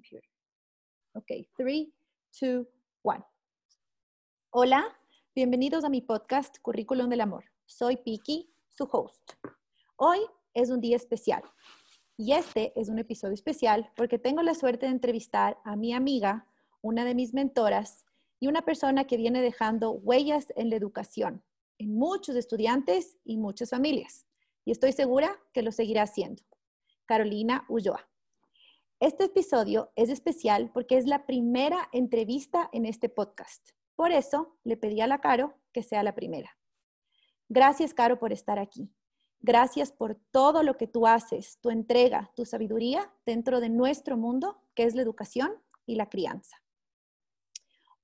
computer. Ok, 3, 2, 1. Hola, bienvenidos a mi podcast Currículum del Amor. Soy Piki, su host. Hoy es un día especial y este es un episodio especial porque tengo la suerte de entrevistar a mi amiga, una de mis mentoras y una persona que viene dejando huellas en la educación en muchos estudiantes y muchas familias. Y estoy segura que lo seguirá haciendo. Carolina Ulloa. Este episodio es especial porque es la primera entrevista en este podcast. Por eso le pedí a la Caro que sea la primera. Gracias, Caro, por estar aquí. Gracias por todo lo que tú haces, tu entrega, tu sabiduría dentro de nuestro mundo, que es la educación y la crianza.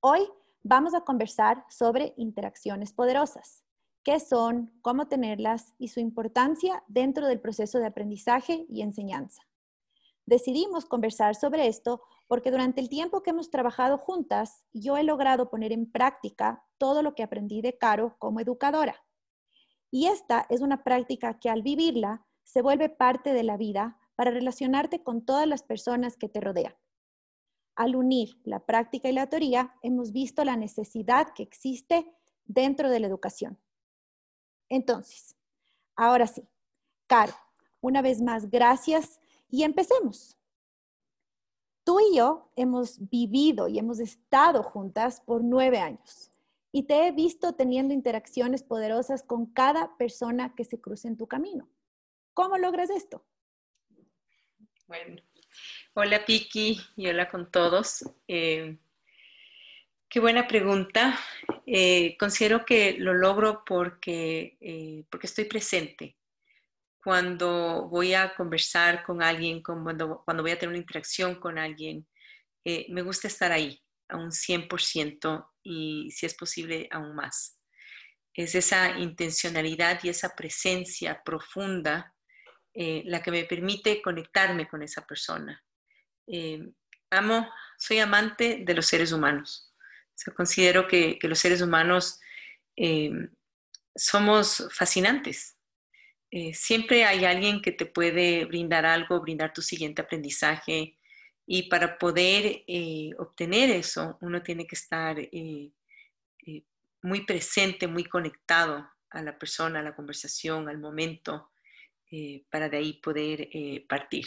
Hoy vamos a conversar sobre interacciones poderosas, qué son, cómo tenerlas y su importancia dentro del proceso de aprendizaje y enseñanza. Decidimos conversar sobre esto porque durante el tiempo que hemos trabajado juntas, yo he logrado poner en práctica todo lo que aprendí de Caro como educadora. Y esta es una práctica que al vivirla se vuelve parte de la vida para relacionarte con todas las personas que te rodean. Al unir la práctica y la teoría, hemos visto la necesidad que existe dentro de la educación. Entonces, ahora sí, Caro, una vez más, gracias y empecemos. Tú y yo hemos vivido y hemos estado juntas por nueve años y te he visto teniendo interacciones poderosas con cada persona que se cruce en tu camino. ¿Cómo logras esto? Bueno, hola Piki y hola con todos. Eh, Qué buena pregunta. Eh, considero que lo logro porque, eh, porque estoy presente. Cuando voy a conversar con alguien, cuando, cuando voy a tener una interacción con alguien, eh, me gusta estar ahí a un 100% y si es posible aún más. Es esa intencionalidad y esa presencia profunda la que me permite conectarme con esa persona. amo, soy amante de los seres humanos considero que, los seres humanos eh, somos fascinantes. Eh, siempre hay alguien que te puede brindar algo, brindar tu siguiente aprendizaje y para poder eh, obtener eso uno tiene que estar muy presente, muy conectado a la persona, a la conversación, al momento, para de ahí poder partir.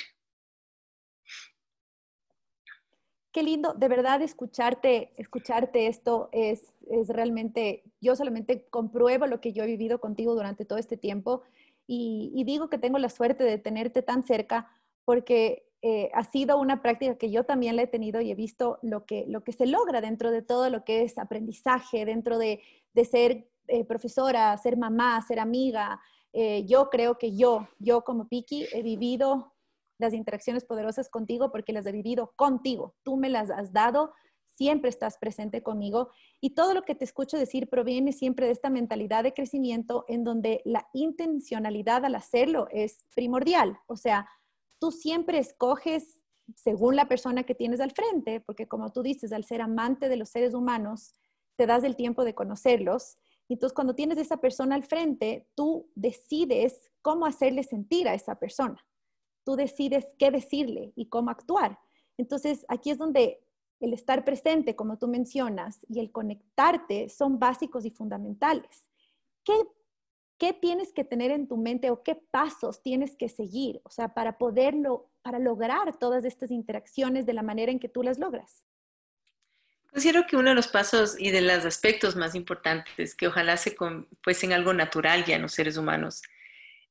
Qué lindo, de verdad escucharte, escucharte esto es, es realmente, yo solamente compruebo lo que yo he vivido contigo durante todo este tiempo y, digo que tengo la suerte de tenerte tan cerca porque eh, ha sido una práctica que yo también la he tenido y he visto lo que, lo que se logra dentro de todo lo que es aprendizaje, dentro de, de ser eh, profesora, ser mamá, ser amiga. Eh, yo creo que yo, yo como Piki, he vivido las interacciones poderosas contigo porque las he vivido contigo. Tú me las has dado, siempre estás presente conmigo y todo lo que te escucho decir proviene siempre de esta mentalidad de crecimiento en donde la intencionalidad al hacerlo es primordial. O sea, tú siempre escoges según la persona que tienes al frente, porque como tú dices, al ser amante de los seres humanos, te das el tiempo de conocerlos. Entonces cuando tienes esa persona al frente, tú decides cómo hacerle sentir a esa persona tú decides qué decirle y cómo actuar. Entonces, aquí es donde el estar presente, como tú mencionas, y el conectarte son básicos y fundamentales. ¿Qué, qué tienes que tener en tu mente o qué pasos tienes que seguir, o sea, para poderlo, para lograr todas estas interacciones de la manera en que tú las logras? Considero que uno de los pasos y de los aspectos más importantes que ojalá se fuesen algo natural ya en los seres humanos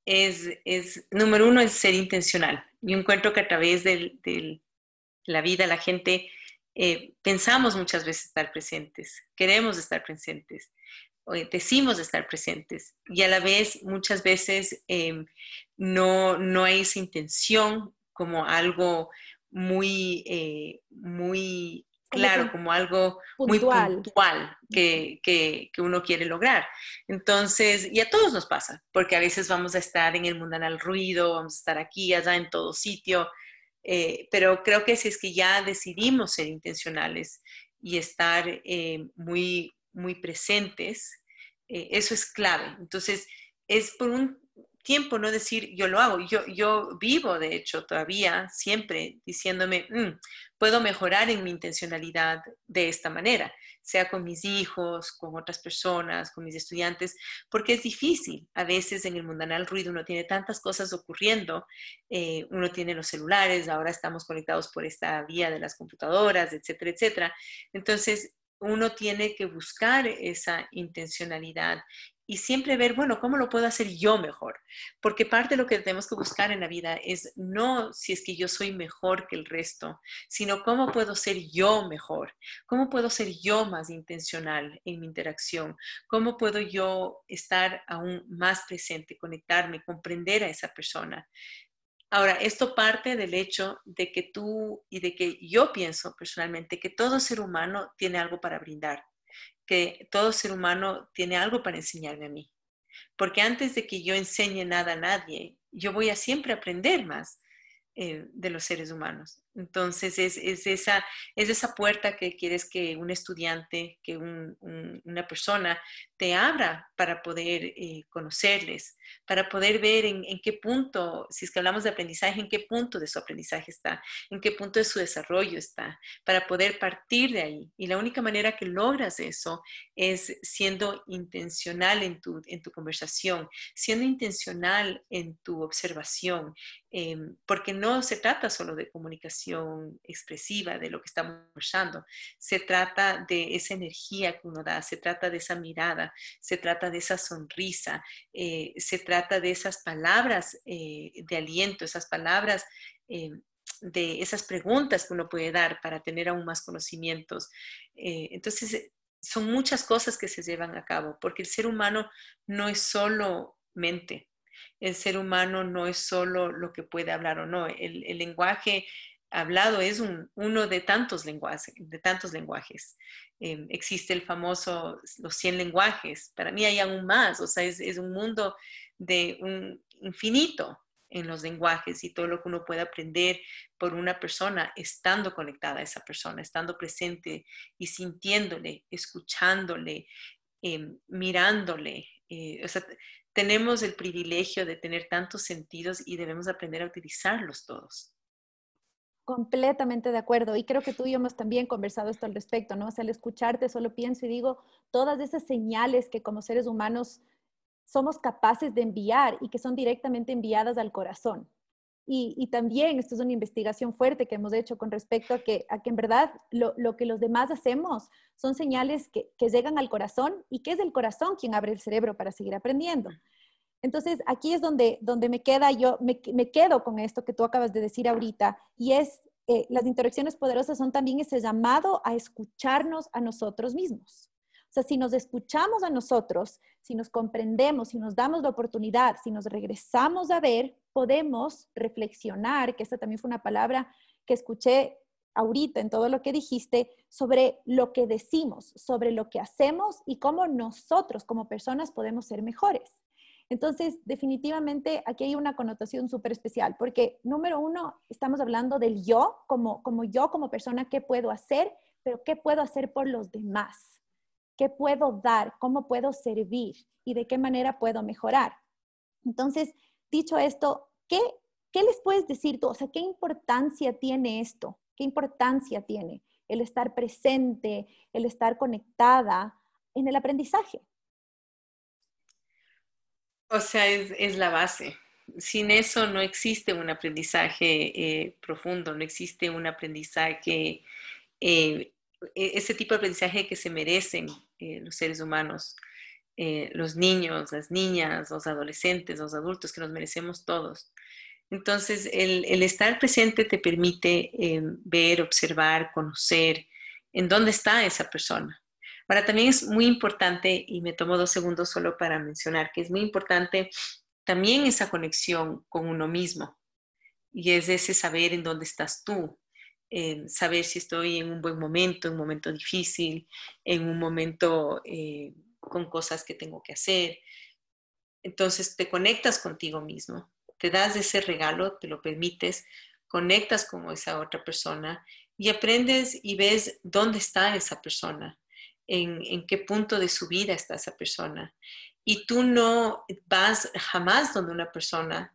es, número uno, es ser intencional. Yo encuentro que a través de la vida la gente eh, pensamos muchas veces estar presentes, queremos estar presentes, decimos estar presentes y a la vez muchas veces em, no, no hay esa intención como algo muy, eh, muy claro, como algo muy puntual que, que, uno quiere lograr. Entonces, y a todos nos pasa, porque a veces vamos a estar en el mundanal ruido, vamos a estar aquí, allá, en todo sitio, eh, pero creo que si es que ya decidimos ser intencionales y estar eh, muy, muy presentes, eh, eso es clave. Entonces, es por un, tiempo no decir yo lo hago. Yo, yo vivo, de hecho, todavía siempre diciéndome, mm, puedo mejorar en mi intencionalidad de esta manera, sea con mis hijos, con otras personas, con mis estudiantes, porque es difícil. A veces en el mundanal ruido uno tiene tantas cosas ocurriendo, eh, uno tiene los celulares, ahora estamos conectados por esta vía de las computadoras, etcétera, etcétera. Entonces, uno tiene que buscar esa intencionalidad y siempre ver, bueno, ¿cómo lo puedo hacer yo mejor? Porque parte de lo que tenemos que buscar en la vida es no si es que yo soy mejor que el resto, sino cómo puedo ser yo mejor, cómo puedo ser yo más intencional en mi interacción, cómo puedo yo estar aún más presente, conectarme, comprender a esa persona. Ahora, esto parte del hecho de que tú y de que yo pienso personalmente que todo ser humano tiene algo para brindar que todo ser humano tiene algo para enseñarme a mí. Porque antes de que yo enseñe nada a nadie, yo voy a siempre aprender más eh, de los seres humanos. Entonces es, esa, es esa puerta que quieres que un estudiante, que una persona te abra para poder eh, conocerles, para poder ver en, qué punto, si es que hablamos de aprendizaje, en qué punto de su aprendizaje está, en qué punto de su desarrollo está, para poder partir de ahí. Y la única manera que logras eso es siendo intencional en tu, en tu conversación, siendo intencional en tu observación, em, porque no se trata solo de comunicación, expresiva de lo que estamos conversando. Se trata de esa energía que uno da, se trata de esa mirada, se trata de esa sonrisa, eh, se trata de esas palabras eh, de aliento, esas palabras eh, de esas preguntas que uno puede dar para tener aún más conocimientos. entonces, son muchas cosas que se llevan a cabo, porque el ser humano no es solo mente, el ser humano no es solo lo que puede hablar o no. El lenguaje hablado es uno de tantos lenguajes. De tantos lenguajes. Em, existe el famoso, los 100 lenguajes. Para mí hay aún más, o sea, es, un mundo de un infinito en los lenguajes y todo lo que uno puede aprender por una persona estando conectada a esa persona, estando presente y sintiéndole, escuchándole, em, mirándole. Eh, o sea, tenemos el privilegio de tener tantos sentidos y debemos aprender a utilizarlos todos. Completamente de acuerdo. Y creo que tú y yo hemos también conversado esto al respecto, ¿no? O sea, al escucharte solo pienso y digo todas esas señales que como seres humanos somos capaces de enviar y que son directamente enviadas al corazón. Y, también esto es una investigación fuerte que hemos hecho con respecto a que, a que en verdad lo, lo que los demás hacemos son señales que, que llegan al corazón y que es el corazón quien abre el cerebro para seguir aprendiendo. Entonces, aquí es donde, donde me queda yo, me, quedo con esto que tú acabas de decir ahorita, y es, eh, las interacciones poderosas son también ese llamado a escucharnos a nosotros mismos. O sea, si nos escuchamos a nosotros, si nos comprendemos, si nos damos la oportunidad, si nos regresamos a ver, podemos reflexionar, que esta también fue una palabra que escuché ahorita en todo lo que dijiste, sobre lo que decimos, sobre lo que hacemos y cómo nosotros como personas podemos ser mejores. Entonces, definitivamente aquí hay una connotación súper especial, porque número uno, estamos hablando del yo, como, como yo, como persona, qué puedo hacer, pero qué puedo hacer por los demás, qué puedo dar, cómo puedo servir y de qué manera puedo mejorar. Entonces, dicho esto, ¿qué, qué les puedes decir tú? O sea, ¿qué importancia tiene esto? ¿Qué importancia tiene el estar presente, el estar conectada en el aprendizaje? O sea, es, la base. Sin eso no existe un aprendizaje eh, profundo, no existe un aprendizaje, eh, e, ese tipo de aprendizaje que se merecen eh, los seres humanos, los niños, las niñas, los adolescentes, los adultos, que nos merecemos todos. Entonces, el, el estar presente te permite ver, observar, conocer en dónde está esa persona. Ahora, también es muy importante, y me tomo dos segundos solo para mencionar, que es muy importante también esa conexión con uno mismo. Y es ese saber en dónde estás tú, saber si estoy en un buen momento, en un momento difícil, en un momento eh, con cosas que tengo que hacer. Entonces te conectas contigo mismo, te das ese regalo, te lo permites, conectas con esa otra persona y aprendes y ves dónde está esa persona en, qué punto de su vida está esa persona. Y tú no vas jamás donde una persona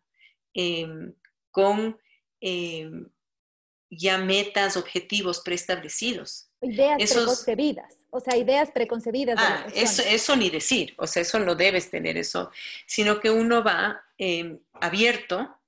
em, con em, ya metas, objetivos preestablecidos. Ideas preconcebidas, o sea, ideas preconcebidas. Ah, eso, eso ni decir, o sea, eso no debes tener eso, sino que uno va em, abierto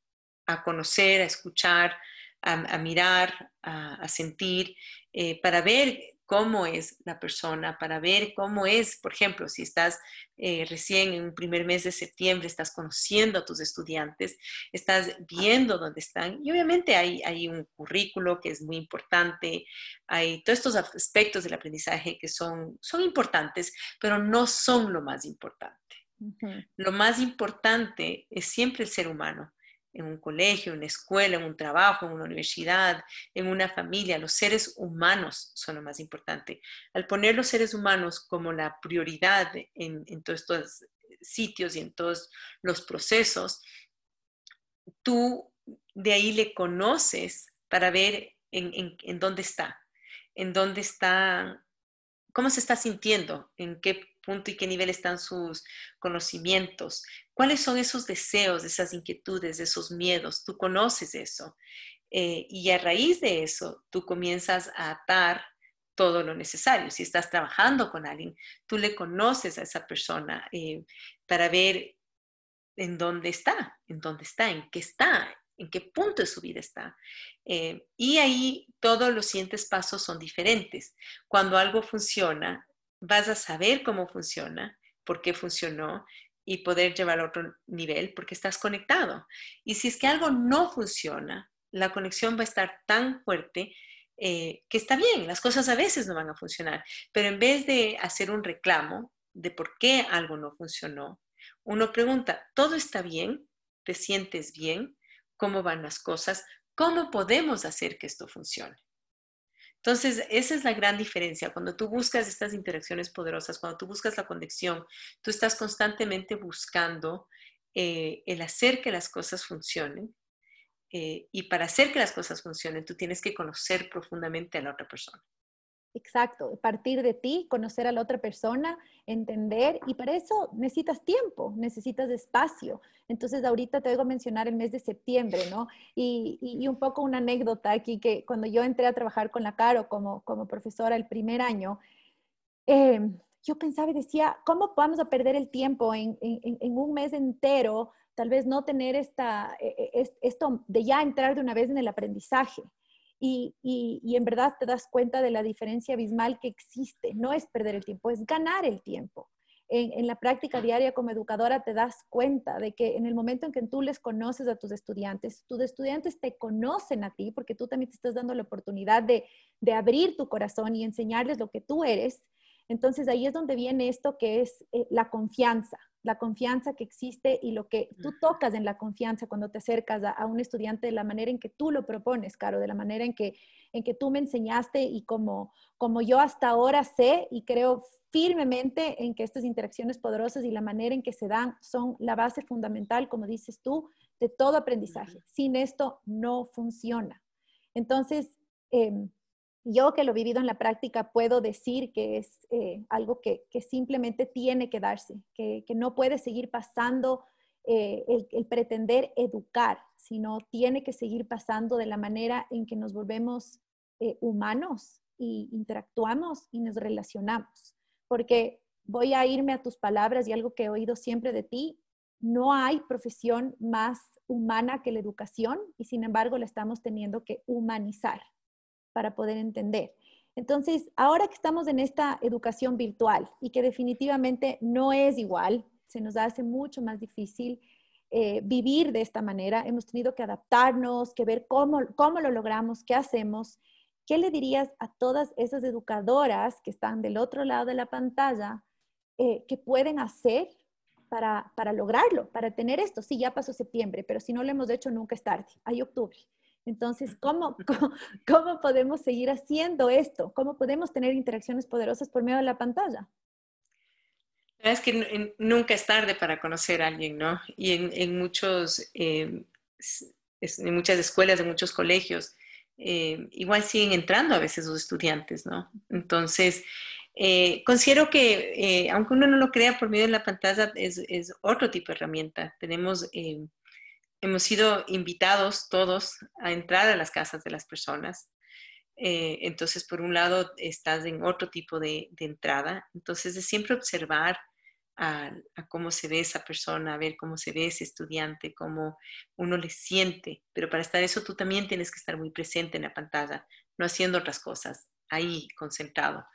a conocer, a escuchar, a, mirar, a, sentir, eh, para ver cómo es la persona, para ver cómo es, por ejemplo, si estás eh, recién en un primer mes de septiembre, estás conociendo a tus estudiantes, estás viendo dónde están y obviamente hay, hay un currículo que es muy importante, hay todos estos aspectos del aprendizaje que son, son importantes, pero no son lo más importante. Lo más importante es siempre el ser humano en un colegio, en una escuela, en un trabajo, en una universidad, en una familia. Los seres humanos son lo más importante. Al poner los seres humanos como la prioridad en, todos estos sitios y en todos los procesos, tú de ahí le conoces para ver en, en dónde está, en dónde está, cómo se está sintiendo, en qué punto y qué nivel están sus conocimientos, cuáles son esos deseos, esas inquietudes, esos miedos. Tú conoces eso. Eh, y a raíz de eso, tú comienzas a atar todo lo necesario. Si estás trabajando con alguien, tú le conoces a esa persona eh, para ver en dónde está, en dónde está, en qué está, en qué punto de su vida está. Eh, y ahí todos los siguientes pasos son diferentes. Cuando algo funciona, vas a saber cómo funciona, por qué funcionó y poder llevar a otro nivel porque estás conectado. Y si es que algo no funciona, la conexión va a estar tan fuerte eh, que está bien, las cosas a veces no van a funcionar, pero en vez de hacer un reclamo de por qué algo no funcionó, uno pregunta, ¿todo está bien? ¿Te sientes bien? ¿Cómo van las cosas? ¿Cómo podemos hacer que esto funcione? Entonces, esa es la gran diferencia. Cuando tú buscas estas interacciones poderosas, cuando tú buscas la conexión, tú estás constantemente buscando eh, el hacer que las cosas funcionen. Eh, y para hacer que las cosas funcionen, tú tienes que conocer profundamente a la otra persona. Exacto, partir de ti, conocer a la otra persona, entender, y para eso necesitas tiempo, necesitas espacio. Entonces, ahorita te oigo mencionar el mes de septiembre, ¿no? Y, un poco una anécdota aquí, que cuando yo entré a trabajar con la Caro como, como profesora el primer año, em, yo pensaba y decía, ¿cómo vamos a perder el tiempo en, en un mes entero? Tal vez no tener esta, e, e, esto de ya entrar de una vez en el aprendizaje. Y, en verdad te das cuenta de la diferencia abismal que existe. No es perder el tiempo, es ganar el tiempo. En, la práctica diaria como educadora te das cuenta de que en el momento en que tú les conoces a tus estudiantes, tus estudiantes te conocen a ti porque tú también te estás dando la oportunidad de, abrir tu corazón y enseñarles lo que tú eres. Entonces ahí es donde viene esto que es eh, la confianza la confianza que existe y lo que tú tocas en la confianza cuando te acercas a, un estudiante de la manera en que tú lo propones, Caro, de la manera en que, en que tú me enseñaste y como, como yo hasta ahora sé y creo firmemente en que estas interacciones poderosas y la manera en que se dan son la base fundamental, como dices tú, de todo aprendizaje. Sin esto no funciona. Entonces, em, yo que lo he vivido en la práctica puedo decir que es eh, algo que, simplemente tiene que darse, que, no puede seguir pasando eh, el, pretender educar, sino tiene que seguir pasando de la manera en que nos volvemos eh, humanos y interactuamos y nos relacionamos. Porque voy a irme a tus palabras y algo que he oído siempre de ti, no hay profesión más humana que la educación y sin embargo la estamos teniendo que humanizar para poder entender. Entonces, ahora que estamos en esta educación virtual y que definitivamente no es igual, se nos hace mucho más difícil eh, vivir de esta manera, hemos tenido que adaptarnos, que ver cómo, cómo lo logramos, qué hacemos. ¿Qué le dirías a todas esas educadoras que están del otro lado de la pantalla eh, que pueden hacer para, para lograrlo, para tener esto? Sí, ya pasó septiembre, pero si no lo hemos hecho nunca es tarde, hay octubre. Entonces, ¿cómo, ¿cómo, podemos seguir haciendo esto? ¿Cómo podemos tener interacciones poderosas por medio de la pantalla? Es que nunca es tarde para conocer a alguien, ¿no? Y en, muchos, em, en muchas escuelas, en muchos colegios, em, igual siguen entrando a veces los estudiantes, ¿no? Entonces, considero que, aunque uno no lo crea por medio de la pantalla, es, es otro tipo de herramienta. Tenemos hemos sido invitados todos a entrar a las casas de las personas. Eh, entonces, por un lado, estás en otro tipo de, entrada. Entonces, es siempre observar cómo se ve esa persona, ver cómo se ve ese estudiante, cómo uno le siente. Pero para estar eso, tú también tienes que estar muy presente en la pantalla, no haciendo otras cosas, ahí concentrado.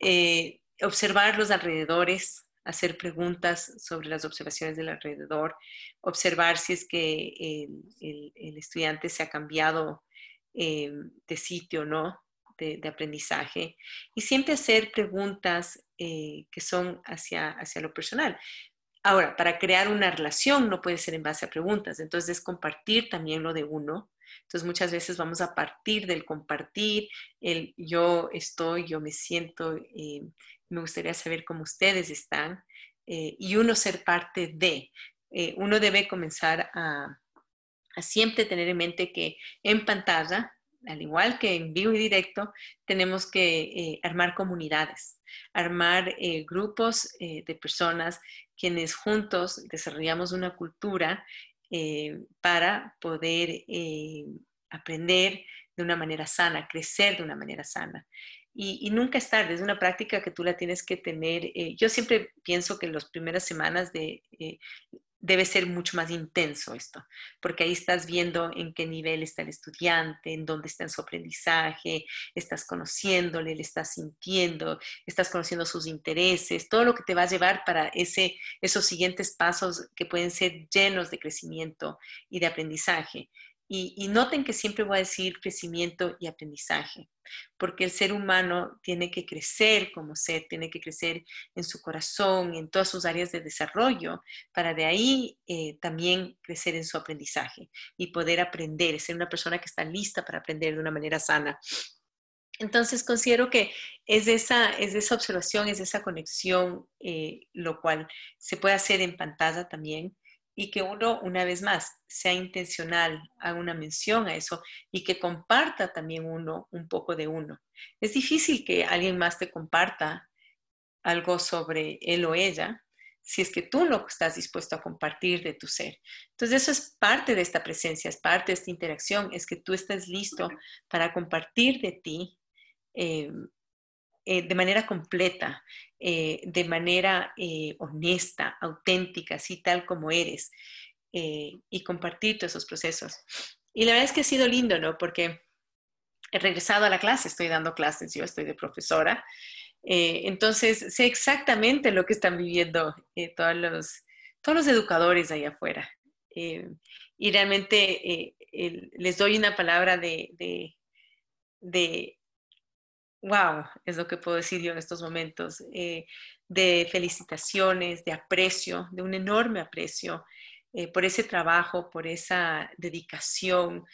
Eh, observar los alrededores, hacer preguntas sobre las observaciones del alrededor, observar si es que el, estudiante se ha cambiado eh, de sitio, ¿no? De, aprendizaje. Y siempre hacer preguntas eh, que son hacia, hacia lo personal. Ahora, para crear una relación no puede ser en base a preguntas, entonces es compartir también lo de uno. Entonces muchas veces vamos a partir del compartir, el yo estoy, yo me siento, eh, me gustaría saber cómo ustedes están eh, y uno ser parte de. Eh, uno debe comenzar a, siempre tener en mente que en pantalla, al igual que en vivo y directo, tenemos que eh, armar comunidades, armar grupos de personas quienes juntos desarrollamos una cultura para poder aprender de una manera sana, crecer de una manera sana. Y, nunca es tarde, es una práctica que tú la tienes que tener. Eh, yo siempre pienso que las primeras semanas de, eh, debe ser mucho más intenso esto, porque ahí estás viendo en qué nivel está el estudiante, en dónde está en su aprendizaje, estás conociéndole, le estás sintiendo, estás conociendo sus intereses, todo lo que te va a llevar para ese, esos siguientes pasos que pueden ser llenos de crecimiento y de aprendizaje. Y, noten que siempre voy a decir crecimiento y aprendizaje, porque el ser humano tiene que crecer como ser, tiene que crecer en su corazón, en todas sus áreas de desarrollo, para de ahí eh, también crecer en su aprendizaje y poder aprender, ser una persona que está lista para aprender de una manera sana. Entonces considero que es esa, es esa observación, es esa conexión, eh, lo cual se puede hacer en pantalla también, y que uno, una vez más, sea intencional, haga una mención a eso y que comparta también uno un poco de uno. Es difícil que alguien más te comparta algo sobre él o ella si es que tú no estás dispuesto a compartir de tu ser. Entonces eso es parte de esta presencia, es parte de esta interacción, es que tú estés listo para compartir de ti eh, eh, de manera completa, eh, de manera eh, honesta, auténtica, así tal como eres, y compartir todos esos procesos. Y la verdad es que ha sido lindo, ¿no? Porque he regresado a la clase, estoy dando clases, yo estoy de profesora, entonces sé exactamente lo que están viviendo todos, los, todos los educadores ahí afuera. y realmente les doy una palabra de, de wow, es lo que puedo decir yo en estos momentos, eh, de felicitaciones, de aprecio, de un enorme aprecio eh, por ese trabajo, por esa dedicación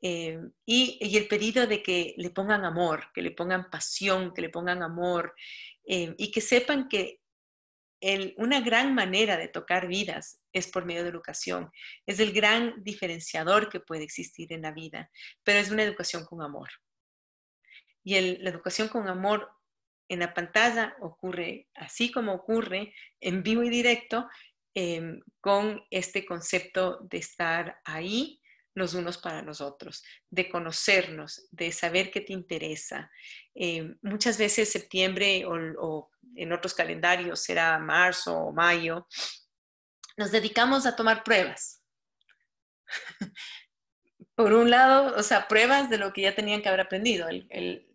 eh, y, el pedido de que le pongan amor, que le pongan pasión, que le pongan amor y que sepan que una gran manera de tocar vidas es por medio de educación. Es el gran diferenciador que puede existir en la vida, pero es una educación con amor. Y la educación con amor en la pantalla ocurre así como ocurre en vivo y directo em, con este concepto de estar ahí los unos para los otros, de conocernos, de saber qué te interesa. Em, muchas veces septiembre o, en otros calendarios será marzo o mayo, nos dedicamos a tomar pruebas. Por un lado, o sea, pruebas de lo que ya tenían que haber aprendido. el,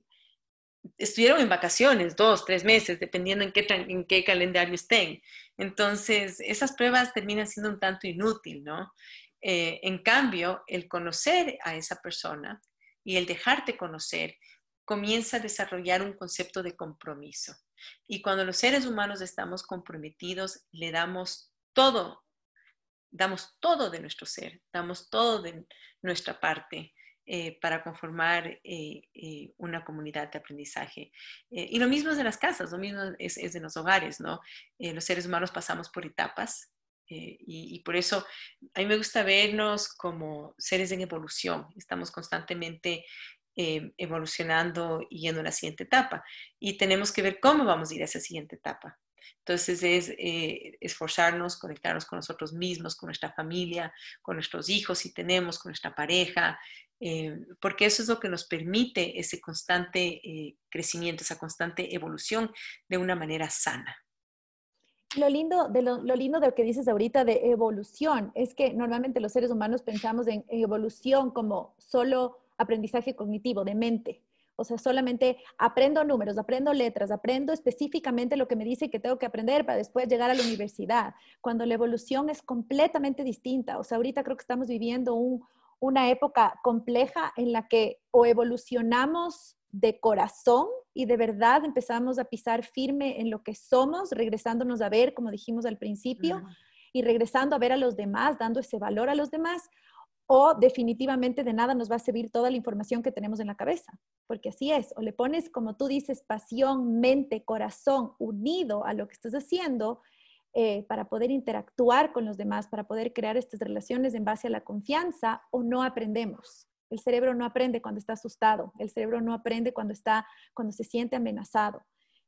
estuvieron en vacaciones, dos, tres meses, dependiendo en qué, en qué calendario estén. Entonces, esas pruebas terminan siendo un tanto inútil, ¿no? Eh, en cambio, el conocer a esa persona y el dejarte conocer comienza a desarrollar un concepto de compromiso. Y cuando los seres humanos estamos comprometidos, le damos todo, damos todo de nuestro ser, damos todo de nuestra parte eh, para conformar eh, eh, una comunidad de aprendizaje. y lo mismo es de las casas, lo mismo es, es de los hogares, ¿no? los seres humanos pasamos por etapas y, y, por eso a mí me gusta vernos como seres en evolución. Estamos constantemente eh, evolucionando y yendo a la siguiente etapa. Y tenemos que ver cómo vamos a ir a esa siguiente etapa. Entonces es eh, esforzarnos, conectarnos con nosotros mismos, con nuestra familia, con nuestros hijos si tenemos, con nuestra pareja, eh, porque eso es lo que nos permite ese constante crecimiento, esa constante evolución de una manera sana. Lo lindo, de lo, lindo de lo que dices ahorita de evolución es que normalmente los seres humanos pensamos en evolución como solo aprendizaje cognitivo, de mente. O sea, solamente aprendo números, aprendo letras, aprendo específicamente lo que me dice que tengo que aprender para después llegar a la universidad, cuando la evolución es completamente distinta. O sea, ahorita creo que estamos viviendo una época compleja en la que o evolucionamos de corazón y de verdad empezamos a pisar firme en lo que somos, regresándonos a ver, como dijimos al principio, y regresando a ver a los demás, dando ese valor a los demás, o definitivamente de nada nos va a servir toda la información que tenemos en la cabeza, porque así es, o le pones, como tú dices, pasión, mente, corazón unido a lo que estás haciendo eh, para poder interactuar con los demás, para poder crear estas relaciones en base a la confianza, o no aprendemos. El cerebro no aprende cuando está asustado, el cerebro no aprende cuando está, cuando se siente amenazado.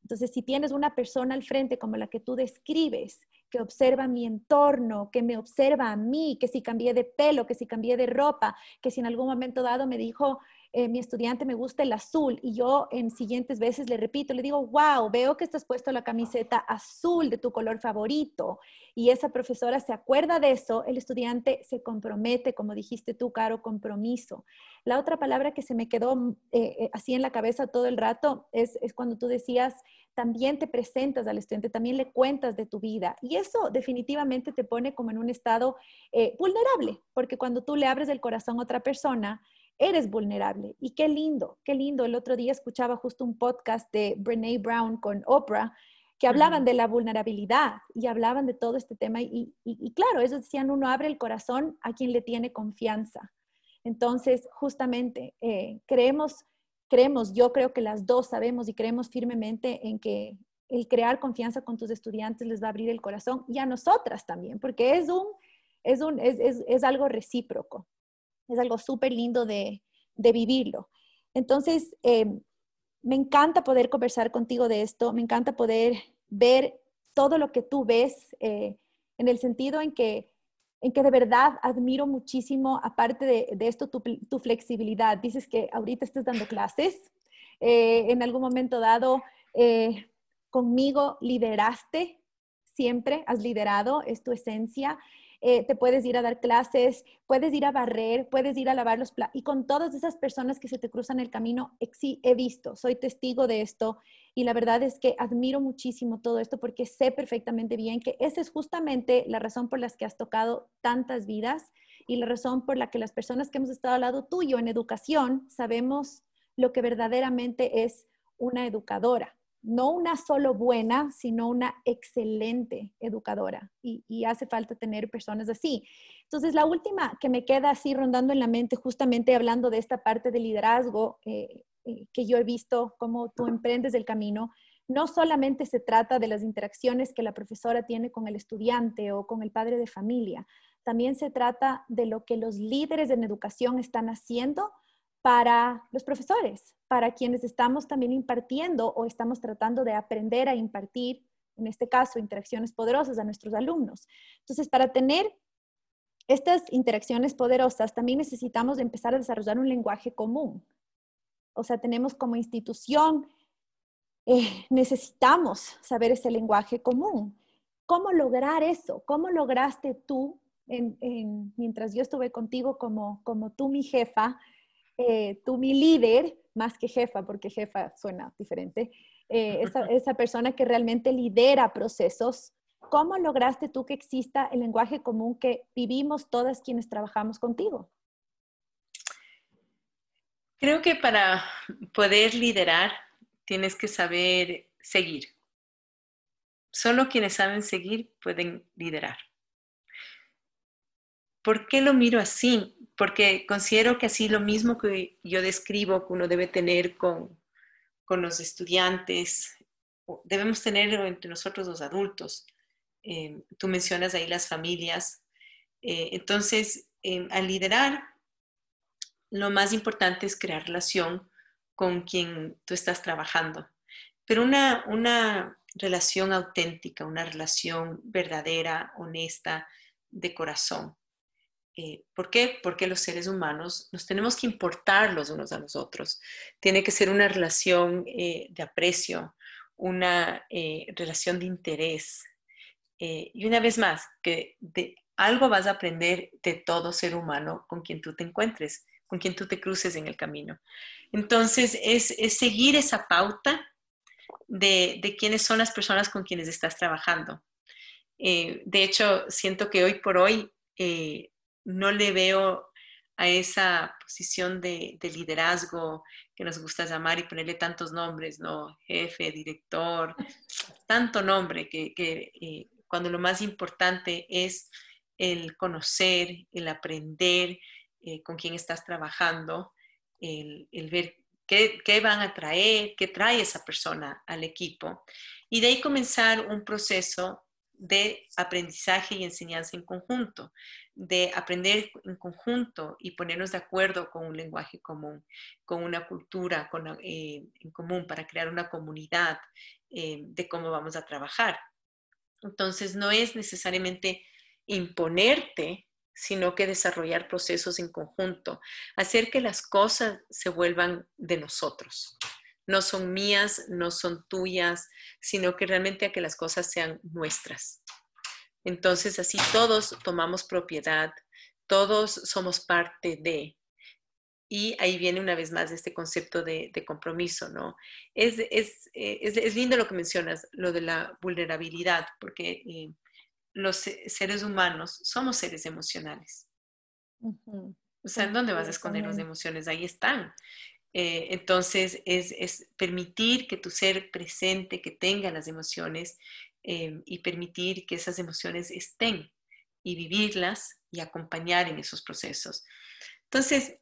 Entonces, si tienes una persona al frente como la que tú describes, que observa mi entorno, que me observa a mí, que si cambié de pelo, que si cambié de ropa, que si en algún momento dado me dijo, eh, mi estudiante me gusta el azul y yo en siguientes veces le repito, le digo, wow, veo que estás puesto la camiseta azul de tu color favorito y esa profesora se acuerda de eso, el estudiante se compromete, como dijiste tú, Caro, compromiso. La otra palabra que se me quedó eh, eh, así en la cabeza todo el rato es, es cuando tú decías, también te presentas al estudiante, también le cuentas de tu vida. Y eso definitivamente te pone como en un estado vulnerable, porque cuando tú le abres el corazón a otra persona, eres vulnerable. Y qué lindo, qué lindo. El otro día escuchaba justo un podcast de Brene Brown con Oprah que hablaban de la vulnerabilidad y hablaban de todo este tema. Y, claro, ellos decían, uno abre el corazón a quien le tiene confianza. Entonces, justamente, eh, creemos, creemos, yo creo que las dos sabemos y creemos firmemente en que el crear confianza con tus estudiantes les va a abrir el corazón y a nosotras también, porque es un, es un, es, es algo recíproco es algo súper lindo de, vivirlo. Entonces, em, me encanta poder conversar contigo de esto, me encanta poder ver todo lo que tú ves eh, en el sentido en que, en que de verdad admiro muchísimo, aparte de, esto, tu, flexibilidad. Dices que ahorita estás dando clases, eh, en algún momento dado eh, conmigo lideraste, siempre has liderado, es tu esencia. Eh, te puedes ir a dar clases, puedes ir a barrer, puedes ir a lavar los platos. Y con todas esas personas que se te cruzan el camino, sí, he visto, soy testigo de esto. Y la verdad es que admiro muchísimo todo esto porque sé perfectamente bien que esa es justamente la razón por la que has tocado tantas vidas y la razón por la que las personas que hemos estado al lado tuyo en educación sabemos lo que verdaderamente es una educadora no una solo buena, sino una excelente educadora. Y, hace falta tener personas así. Entonces, la última que me queda así rondando en la mente, justamente hablando de esta parte de liderazgo eh, eh, que yo he visto, cómo tú emprendes el camino, no solamente se trata de las interacciones que la profesora tiene con el estudiante o con el padre de familia, también se trata de lo que los líderes en educación están haciendo para los profesores, para quienes estamos también impartiendo o estamos tratando de aprender a impartir, en este caso, interacciones poderosas a nuestros alumnos. Entonces, para tener estas interacciones poderosas, también necesitamos empezar a desarrollar un lenguaje común. O sea, tenemos como institución, eh, necesitamos saber ese lenguaje común. ¿Cómo lograr eso? ¿Cómo lograste tú, mientras yo estuve contigo como, como tú mi jefa, eh, tú mi líder, más que jefa, porque jefa suena diferente, eh, esa, persona que realmente lidera procesos, ¿cómo lograste tú que exista el lenguaje común que vivimos todas quienes trabajamos contigo? Creo que para poder liderar tienes que saber seguir. Solo quienes saben seguir pueden liderar. ¿Por qué lo miro así? porque considero que así lo mismo que yo describo que uno debe tener con, los estudiantes, debemos tenerlo entre nosotros los adultos. Eh, tú mencionas ahí las familias. Eh, entonces, eh, al liderar, lo más importante es crear relación con quien tú estás trabajando. Pero una, una relación auténtica, una relación verdadera, honesta, de corazón. Eh, ¿Por qué? Porque los seres humanos nos tenemos que importar los unos a los otros. Tiene que ser una relación eh, de aprecio, una eh, relación de interés. y una vez más, que de algo vas a aprender de todo ser humano con quien tú te encuentres, con quien tú te cruces en el camino. Entonces, es, es seguir esa pauta de, de, quiénes son las personas con quienes estás trabajando. Eh, de hecho, siento que hoy por hoy eh, no le veo a esa posición de, liderazgo que nos gusta llamar y ponerle tantos nombres, ¿no? Jefe, director, tanto nombre que, eh, cuando lo más importante es el conocer, el aprender con quién estás trabajando, el, el ver qué, qué, van a traer, qué trae esa persona al equipo. Y de ahí comenzar un proceso de aprendizaje y enseñanza en conjunto, de aprender en conjunto y ponernos de acuerdo con un lenguaje común, con una cultura eh, en común para crear una comunidad eh, de cómo vamos a trabajar. Entonces, no es necesariamente imponerte, sino que desarrollar procesos en conjunto, hacer que las cosas se vuelvan de nosotros no son mías, no son tuyas, sino que realmente a que las cosas sean nuestras. Entonces así todos tomamos propiedad, todos somos parte de. Y ahí viene una vez más este concepto de, compromiso, ¿no? Es, es, lindo lo que mencionas, lo de la vulnerabilidad, porque eh, los seres humanos somos seres emocionales. O sea, ¿dónde vas a esconder las emociones? Ahí están. Eh, entonces, es, permitir que tu ser presente, que tenga las emociones eh, y permitir que esas emociones estén y vivirlas y acompañar en esos procesos. Entonces,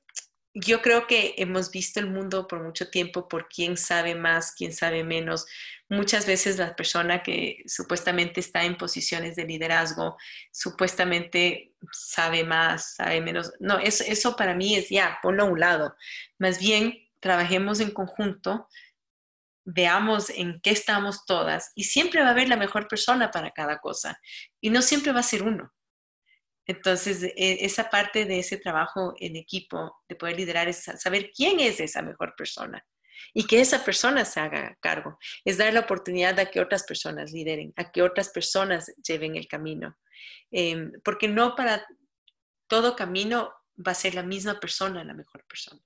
yo creo que hemos visto el mundo por mucho tiempo por quién sabe más, quién sabe menos. Muchas veces la persona que supuestamente está en posiciones de liderazgo, supuestamente sabe más, sabe menos. No, eso, eso para mí es ya, ponlo a un lado. Más bien, trabajemos en conjunto, veamos en qué estamos todas y siempre va a haber la mejor persona para cada cosa y no siempre va a ser uno. Entonces, e, esa parte de ese trabajo en equipo, de poder liderar, es saber quién es esa mejor persona y que esa persona se haga cargo. Es dar la oportunidad a que otras personas lideren, a que otras personas lleven el camino. Em, porque no para todo camino va a ser la misma persona la mejor persona.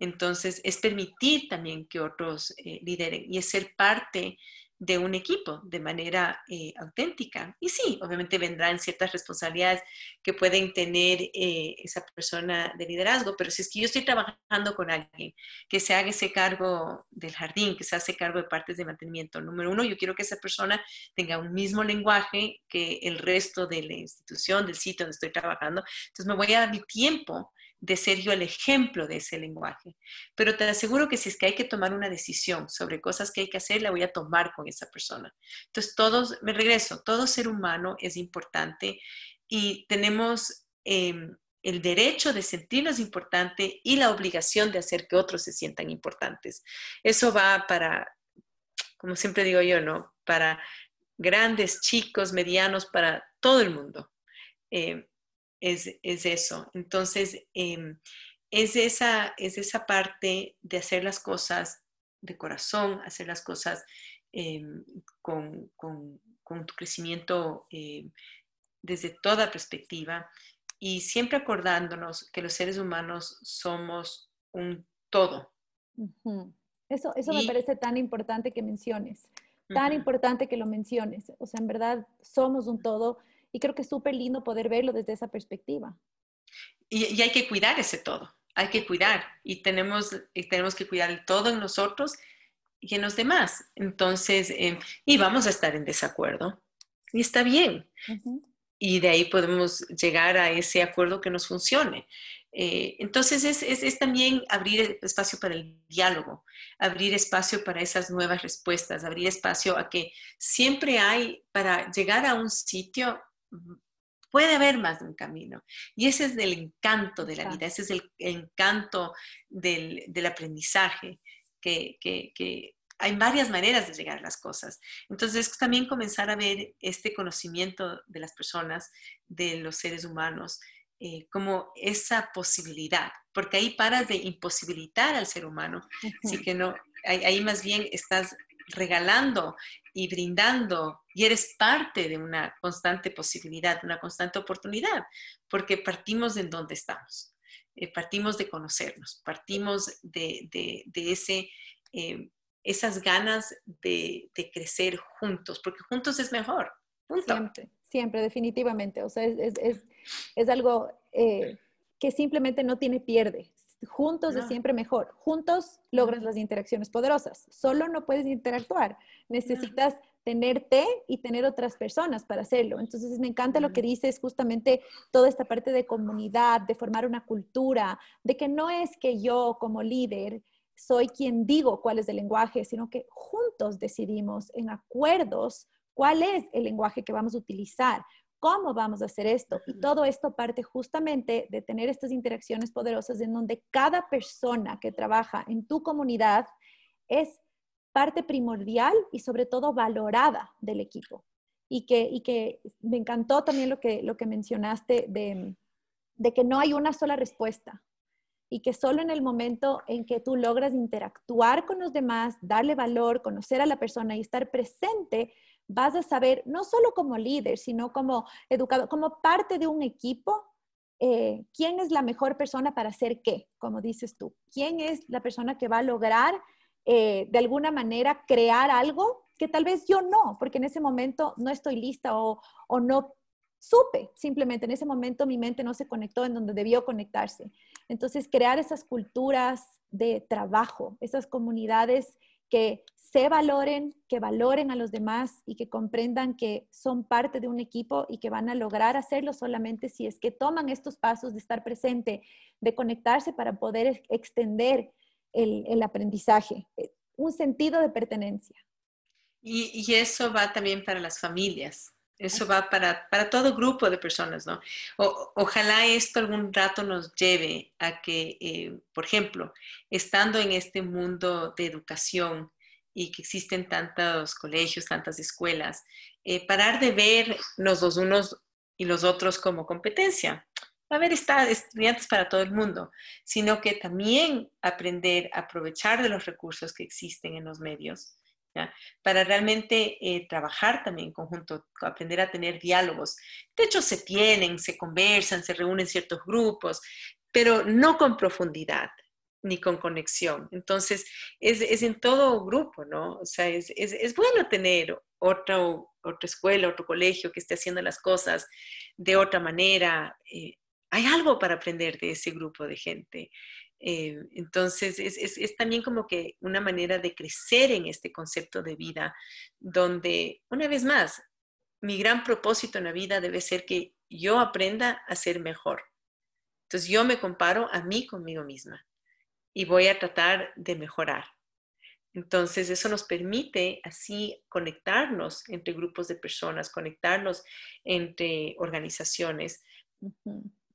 Entonces, es permitir también que otros eh, lideren y es ser parte de un equipo de manera eh, auténtica. Y sí, obviamente vendrán ciertas responsabilidades que pueden tener eh, esa persona de liderazgo, pero si es que yo estoy trabajando con alguien que se haga ese cargo del jardín, que se hace cargo de partes de mantenimiento, número uno, yo quiero que esa persona tenga un mismo lenguaje que el resto de la institución, del sitio donde estoy trabajando. Entonces me voy a dar mi tiempo de ser yo el ejemplo de ese lenguaje. Pero te aseguro que si es que hay que tomar una decisión sobre cosas que hay que hacer, la voy a tomar con esa persona. Entonces, todos, me regreso, todo ser humano es importante y tenemos em, el derecho de sentirnos importante y la obligación de hacer que otros se sientan importantes. Eso va para, como siempre digo yo, ¿no? Para grandes, chicos, medianos, para todo el mundo. Em, es, eso. Entonces, em, es, esa, es esa parte de hacer las cosas de corazón, hacer las cosas em, con, tu crecimiento em, desde toda perspectiva y siempre acordándonos que los seres humanos somos un todo. Eso, eso me parece tan importante que menciones, tan importante que lo menciones. O sea, en verdad somos un todo y creo que es súper lindo poder verlo desde esa perspectiva. Y, hay que cuidar ese todo, hay que cuidar y tenemos, y tenemos que cuidar el todo en nosotros y en los demás. Entonces, em, y vamos a estar en desacuerdo y está bien. Y de ahí podemos llegar a ese acuerdo que nos funcione. Eh, entonces es, es, es, también abrir espacio para el diálogo, abrir espacio para esas nuevas respuestas, abrir espacio a que siempre hay, para llegar a un sitio, puede haber más de un camino. Y ese es el encanto de la vida, ese es el encanto del, aprendizaje, que, que, hay varias maneras de llegar a las cosas. Entonces, también comenzar a ver este conocimiento de las personas, de los seres humanos, eh, como esa posibilidad, porque ahí paras de imposibilitar al ser humano, así que no, ahí, más bien estás regalando y brindando y eres parte de una constante posibilidad, una constante oportunidad, porque partimos de donde estamos, eh, partimos de conocernos, partimos de, ese, eh, esas ganas de, crecer juntos, porque juntos es mejor. Siempre, siempre, definitivamente. O sea, es, algo eh, que simplemente no tiene pierde. Juntos es siempre mejor. Juntos logras las interacciones poderosas. Solo no puedes interactuar. Necesitas tenerte y tener otras personas para hacerlo. Entonces, me encanta lo que dices, justamente toda esta parte de comunidad, de formar una cultura, de que no es que yo como líder soy quien digo cuál es el lenguaje, sino que juntos decidimos en acuerdos cuál es el lenguaje que vamos a utilizar, cómo vamos a hacer esto. Y todo esto parte justamente de tener estas interacciones poderosas en donde cada persona que trabaja en tu comunidad es parte primordial y sobre todo valorada del equipo. Y que, y que me encantó también lo que, lo que mencionaste de, de que no hay una sola respuesta y que solo en el momento en que tú logras interactuar con los demás, darle valor, conocer a la persona y estar presente, vas a saber, no solo como líder, sino como educador, como parte de un equipo, eh, quién es la mejor persona para hacer qué, como dices tú. ¿Quién es la persona que va a lograr eh, de alguna manera crear algo que tal vez yo no, porque en ese momento no estoy lista o, o no supe, simplemente en ese momento mi mente no se conectó en donde debió conectarse. Entonces, crear esas culturas de trabajo, esas comunidades que se valoren, que valoren a los demás y que comprendan que son parte de un equipo y que van a lograr hacerlo solamente si es que toman estos pasos de estar presente, de conectarse para poder extender el, aprendizaje, eh, un sentido de pertenencia. y, eso va también para las familias. Eso va para, todo grupo de personas, ¿no? ojalá esto algún rato nos lleve a que, eh, por ejemplo, estando en este mundo de educación y que existen tantos colegios, tantas escuelas, eh, parar de ver los unos y los otros como competencia. A haber estudiantes para todo el mundo, sino que también aprender a aprovechar de los recursos que existen en los medios para realmente eh, trabajar también en conjunto, aprender a tener diálogos. De hecho, se tienen, se conversan, se reúnen ciertos grupos, pero no con profundidad ni con conexión. Entonces, es, en todo grupo, ¿no? O sea, es, bueno tener otra, otra escuela, otro colegio que esté haciendo las cosas de otra manera. Eh, hay algo para aprender de ese grupo de gente. Eh, entonces, es, también como que una manera de crecer en este concepto de vida, donde, una vez más, mi gran propósito en la vida debe ser que yo aprenda a ser mejor. Entonces, yo me comparo a mí conmigo misma y voy a tratar de mejorar. Entonces, eso nos permite así conectarnos entre grupos de personas, conectarnos entre organizaciones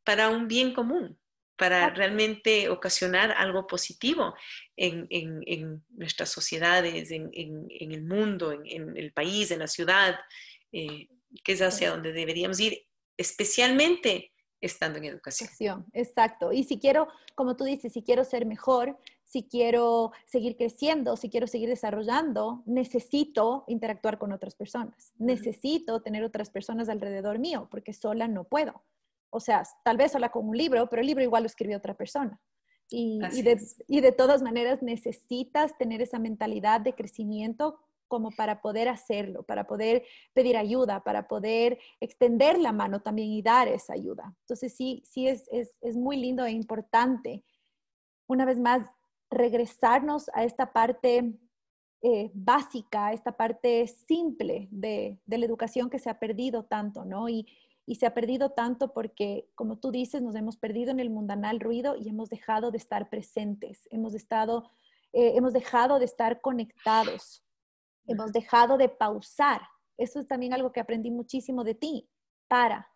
para un bien común para realmente ocasionar algo positivo en, nuestras sociedades, en, el mundo, en, el país, en la ciudad, eh, que es hacia donde deberíamos ir, especialmente estando en educación. Exacto. Y si quiero, como tú dices, si quiero ser mejor, si quiero seguir creciendo, si quiero seguir desarrollando, necesito interactuar con otras personas. Necesito tener otras personas alrededor mío, porque sola no puedo. O sea, tal vez sola con un libro, pero el libro igual lo escribió otra persona. Y, de, todas maneras necesitas tener esa mentalidad de crecimiento como para poder hacerlo, para poder pedir ayuda, para poder extender la mano también y dar esa ayuda. Entonces sí, sí es, muy lindo e importante, una vez más, regresarnos a esta parte eh, básica, esta parte simple de, de, la educación que se ha perdido tanto, ¿no? Y, y se ha perdido tanto porque, como tú dices, nos hemos perdido en el mundanal ruido y hemos dejado de estar presentes, hemos, estado, eh, hemos dejado de estar conectados, hemos dejado de pausar. Eso es también algo que aprendí muchísimo de ti. Para,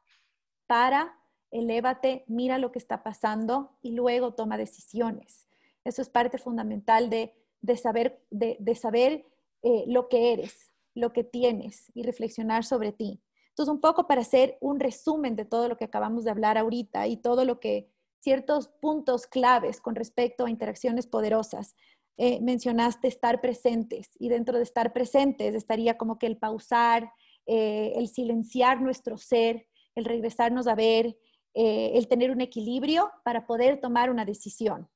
para, elévate, mira lo que está pasando y luego toma decisiones. Eso es parte fundamental de, saber, de, saber eh, lo que eres, lo que tienes y reflexionar sobre ti. Entonces, un poco para hacer un resumen de todo lo que acabamos de hablar ahorita y todo lo que, ciertos puntos claves con respecto a interacciones poderosas. Eh, mencionaste estar presentes y dentro de estar presentes estaría como que el pausar, eh, el silenciar nuestro ser, el regresarnos a ver, eh, el tener un equilibrio para poder tomar una decisión.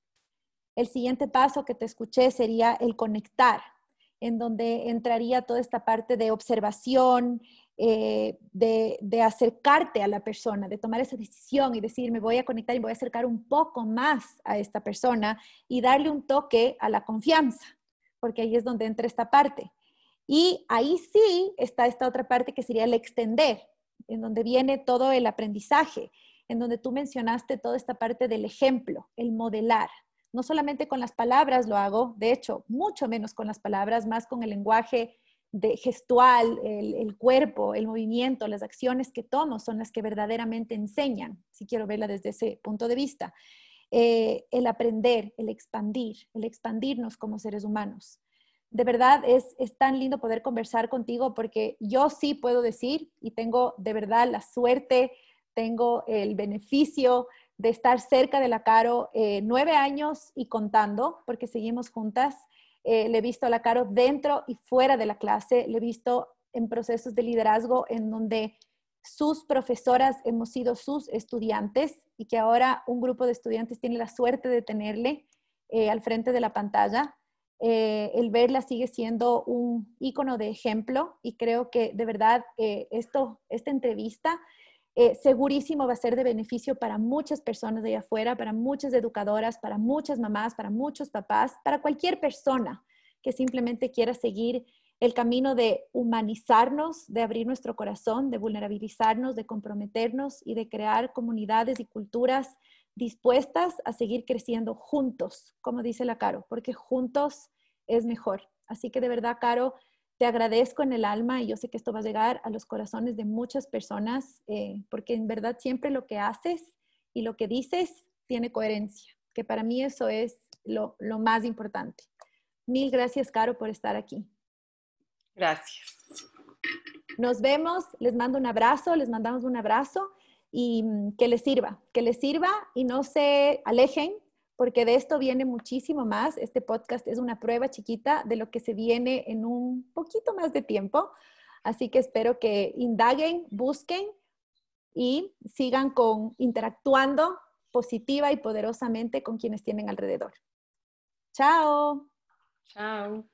El siguiente paso que te escuché sería el conectar, en donde entraría toda esta parte de observación, eh, de, acercarte a la persona, de tomar esa decisión y decir, me voy a conectar y voy a acercar un poco más a esta persona y darle un toque a la confianza, porque ahí es donde entra esta parte. Y ahí sí está esta otra parte que sería el extender, en donde viene todo el aprendizaje, en donde tú mencionaste toda esta parte del ejemplo, el modelar. No solamente con las palabras lo hago, de hecho, mucho menos con las palabras, más con el lenguaje de gestual, el, cuerpo, el movimiento, las acciones que tomo son las que verdaderamente enseñan, si quiero verla desde ese punto de vista. Eh, el aprender, el expandir, el expandirnos como seres humanos. De verdad es, es tan lindo poder conversar contigo porque yo sí puedo decir y tengo de verdad la suerte, tengo el beneficio de estar cerca de la Caro eh, nueve años y contando, porque seguimos juntas. Eh, le he visto a la Caro dentro y fuera de la clase, le he visto en procesos de liderazgo en donde sus profesoras hemos sido sus estudiantes y que ahora un grupo de estudiantes tiene la suerte de tenerle eh, al frente de la pantalla. Eh, el verla sigue siendo un icono de ejemplo y creo que de verdad esto, esta entrevista segurísimo va a ser de beneficio para muchas personas de allá afuera, para muchas educadoras, para muchas mamás, para muchos papás, para cualquier persona que simplemente quiera seguir el camino de humanizarnos, de abrir nuestro corazón, de vulnerabilizarnos, de comprometernos y de crear comunidades y culturas dispuestas a seguir creciendo juntos, como dice la Caro, porque juntos es mejor. Así que de verdad, Caro, te agradezco en el alma y yo sé que esto va a llegar a los corazones de muchas personas, eh, porque en verdad siempre lo que haces y lo que dices tiene coherencia, que para mí eso es lo, lo más importante. Mil gracias, Caro, por estar aquí. Gracias. Nos vemos, les mando un abrazo, les mandamos un abrazo y mm, que les sirva, que les sirva y no se alejen porque de esto viene muchísimo más. Este podcast es una prueba chiquita de lo que se viene en un poquito más de tiempo. Así que espero que indaguen, busquen y sigan con interactuando positiva y poderosamente con quienes tienen alrededor. Chao. Chao.